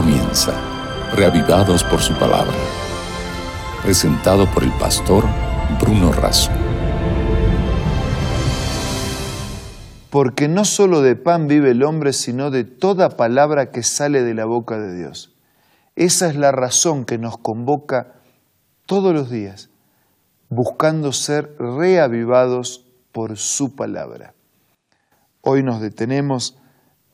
comienza, reavivados por su palabra. Presentado por el pastor Bruno Razo. Porque no solo de pan vive el hombre, sino de toda palabra que sale de la boca de Dios. Esa es la razón que nos convoca todos los días, buscando ser reavivados por su palabra. Hoy nos detenemos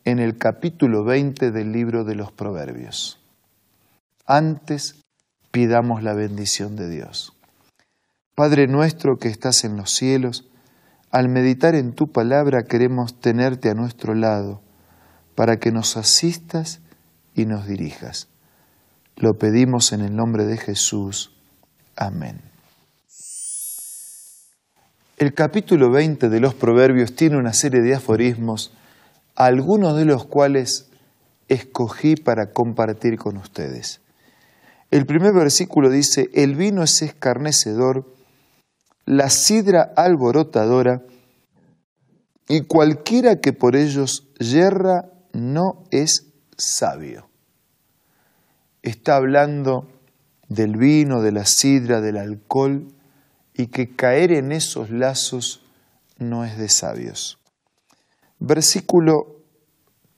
en el capítulo 20 del libro de los Proverbios. Antes pidamos la bendición de Dios. Padre nuestro que estás en los cielos, al meditar en tu palabra queremos tenerte a nuestro lado para que nos asistas y nos dirijas. Lo pedimos en el nombre de Jesús. Amén. El capítulo 20 de los Proverbios tiene una serie de aforismos algunos de los cuales escogí para compartir con ustedes. El primer versículo dice, el vino es escarnecedor, la sidra alborotadora, y cualquiera que por ellos yerra no es sabio. Está hablando del vino, de la sidra, del alcohol, y que caer en esos lazos no es de sabios. Versículo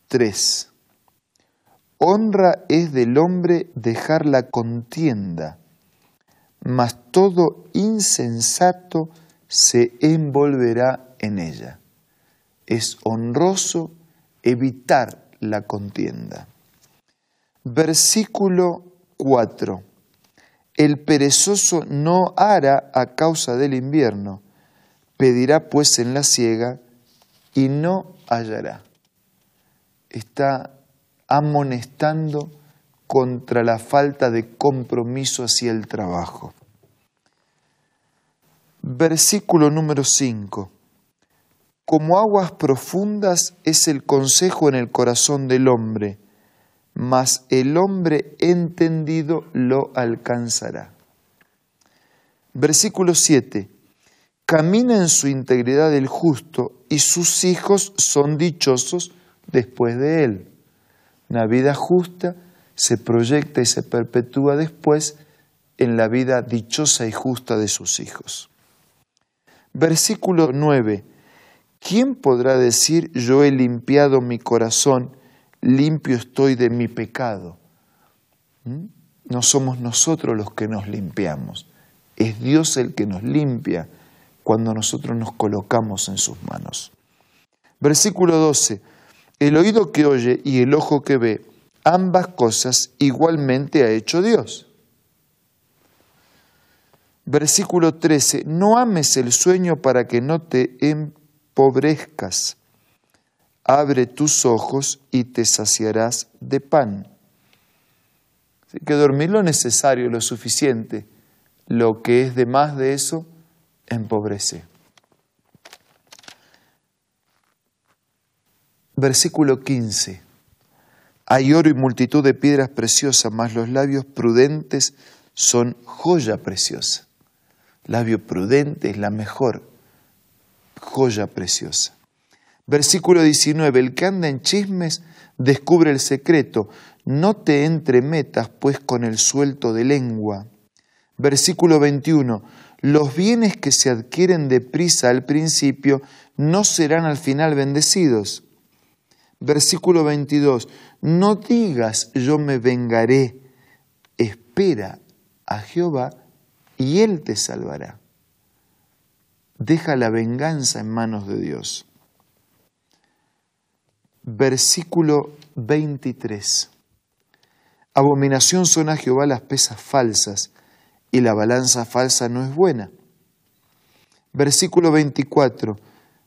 3. Honra es del hombre dejar la contienda, mas todo insensato se envolverá en ella. Es honroso evitar la contienda. Versículo 4. El perezoso no hará a causa del invierno, pedirá pues en la siega y no hallará. Está amonestando contra la falta de compromiso hacia el trabajo. Versículo número 5. Como aguas profundas es el consejo en el corazón del hombre, mas el hombre entendido lo alcanzará. Versículo 7 camina en su integridad el justo y sus hijos son dichosos después de él. Una vida justa se proyecta y se perpetúa después en la vida dichosa y justa de sus hijos. Versículo 9. ¿Quién podrá decir yo he limpiado mi corazón, limpio estoy de mi pecado? ¿Mm? No somos nosotros los que nos limpiamos, es Dios el que nos limpia cuando nosotros nos colocamos en sus manos. Versículo 12. El oído que oye y el ojo que ve, ambas cosas igualmente ha hecho Dios. Versículo 13. No ames el sueño para que no te empobrezcas. Abre tus ojos y te saciarás de pan. Así que dormir lo necesario, lo suficiente. Lo que es de más de eso, empobrece. Versículo 15. Hay oro y multitud de piedras preciosas, mas los labios prudentes son joya preciosa. Labio prudente es la mejor joya preciosa. Versículo 19. El que anda en chismes descubre el secreto. No te entremetas pues con el suelto de lengua. Versículo 21 los bienes que se adquieren deprisa al principio no serán al final bendecidos. Versículo 22, no digas yo me vengaré, espera a Jehová y Él te salvará. Deja la venganza en manos de Dios. Versículo 23. Abominación son a Jehová las pesas falsas y la balanza falsa no es buena. Versículo 24.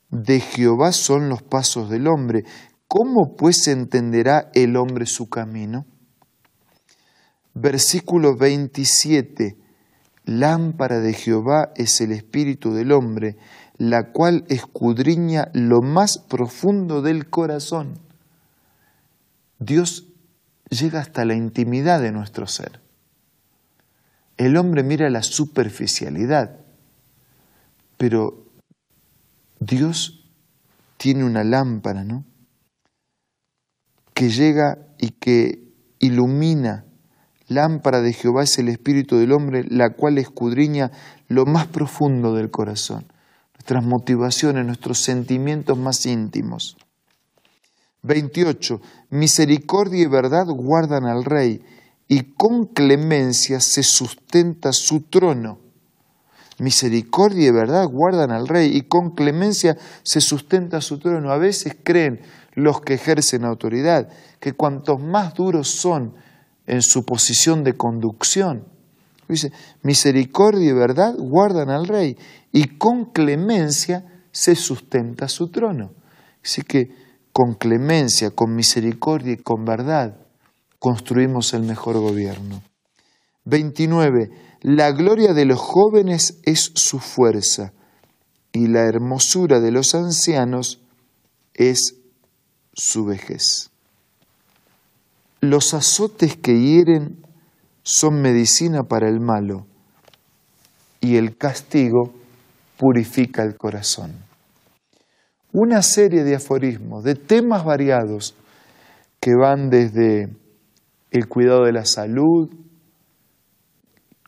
De Jehová son los pasos del hombre. ¿Cómo pues entenderá el hombre su camino? Versículo 27. Lámpara de Jehová es el espíritu del hombre, la cual escudriña lo más profundo del corazón. Dios llega hasta la intimidad de nuestro ser. El hombre mira la superficialidad, pero Dios tiene una lámpara, ¿no? Que llega y que ilumina. Lámpara de Jehová es el espíritu del hombre, la cual escudriña lo más profundo del corazón, nuestras motivaciones, nuestros sentimientos más íntimos. 28. Misericordia y verdad guardan al rey, y con clemencia se sustenta su trono. Misericordia y verdad guardan al rey, y con clemencia se sustenta su trono. A veces creen los que ejercen autoridad que cuantos más duros son en su posición de conducción, dice, misericordia y verdad guardan al rey, y con clemencia se sustenta su trono. Así que con clemencia, con misericordia y con verdad construimos el mejor gobierno. 29. La gloria de los jóvenes es su fuerza y la hermosura de los ancianos es su vejez. Los azotes que hieren son medicina para el malo y el castigo purifica el corazón una serie de aforismos, de temas variados que van desde el cuidado de la salud,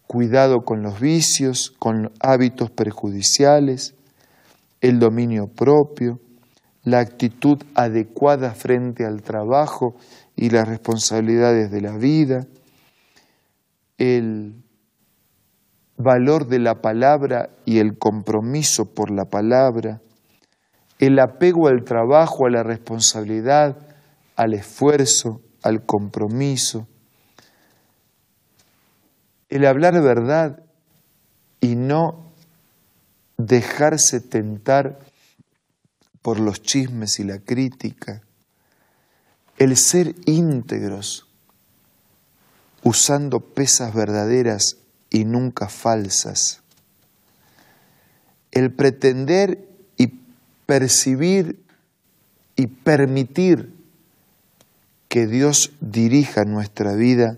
cuidado con los vicios, con hábitos perjudiciales, el dominio propio, la actitud adecuada frente al trabajo y las responsabilidades de la vida, el valor de la palabra y el compromiso por la palabra, el apego al trabajo, a la responsabilidad, al esfuerzo, al compromiso, el hablar verdad y no dejarse tentar por los chismes y la crítica, el ser íntegros, usando pesas verdaderas y nunca falsas, el pretender percibir y permitir que Dios dirija nuestra vida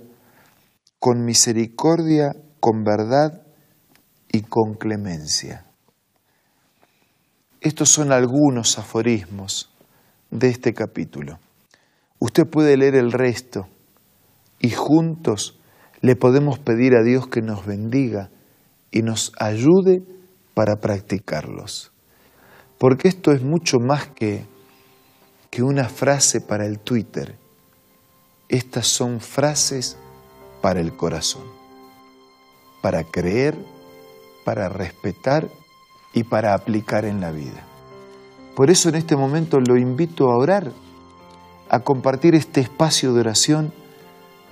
con misericordia, con verdad y con clemencia. Estos son algunos aforismos de este capítulo. Usted puede leer el resto y juntos le podemos pedir a Dios que nos bendiga y nos ayude para practicarlos. Porque esto es mucho más que, que una frase para el Twitter. Estas son frases para el corazón, para creer, para respetar y para aplicar en la vida. Por eso en este momento lo invito a orar, a compartir este espacio de oración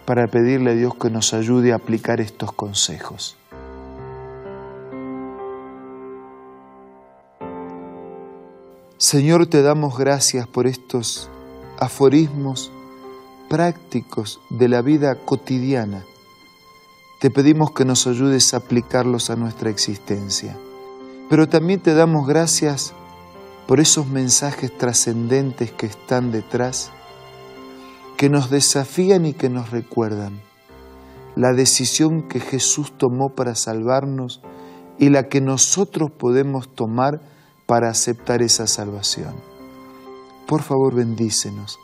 para pedirle a Dios que nos ayude a aplicar estos consejos. Señor, te damos gracias por estos aforismos prácticos de la vida cotidiana. Te pedimos que nos ayudes a aplicarlos a nuestra existencia. Pero también te damos gracias por esos mensajes trascendentes que están detrás, que nos desafían y que nos recuerdan la decisión que Jesús tomó para salvarnos y la que nosotros podemos tomar para aceptar esa salvación. Por favor, bendícenos.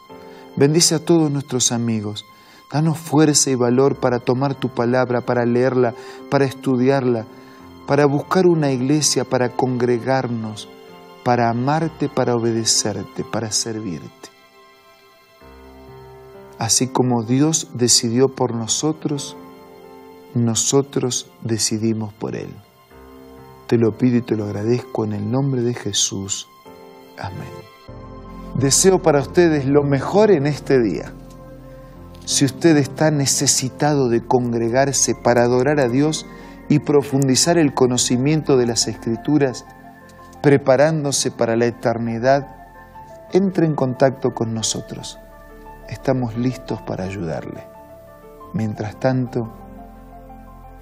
Bendice a todos nuestros amigos. Danos fuerza y valor para tomar tu palabra, para leerla, para estudiarla, para buscar una iglesia, para congregarnos, para amarte, para obedecerte, para servirte. Así como Dios decidió por nosotros, nosotros decidimos por Él. Te lo pido y te lo agradezco en el nombre de Jesús. Amén. Deseo para ustedes lo mejor en este día. Si usted está necesitado de congregarse para adorar a Dios y profundizar el conocimiento de las Escrituras, preparándose para la eternidad, entre en contacto con nosotros. Estamos listos para ayudarle. Mientras tanto,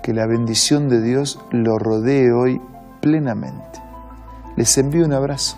que la bendición de Dios lo rodee hoy plenamente. Les envío un abrazo.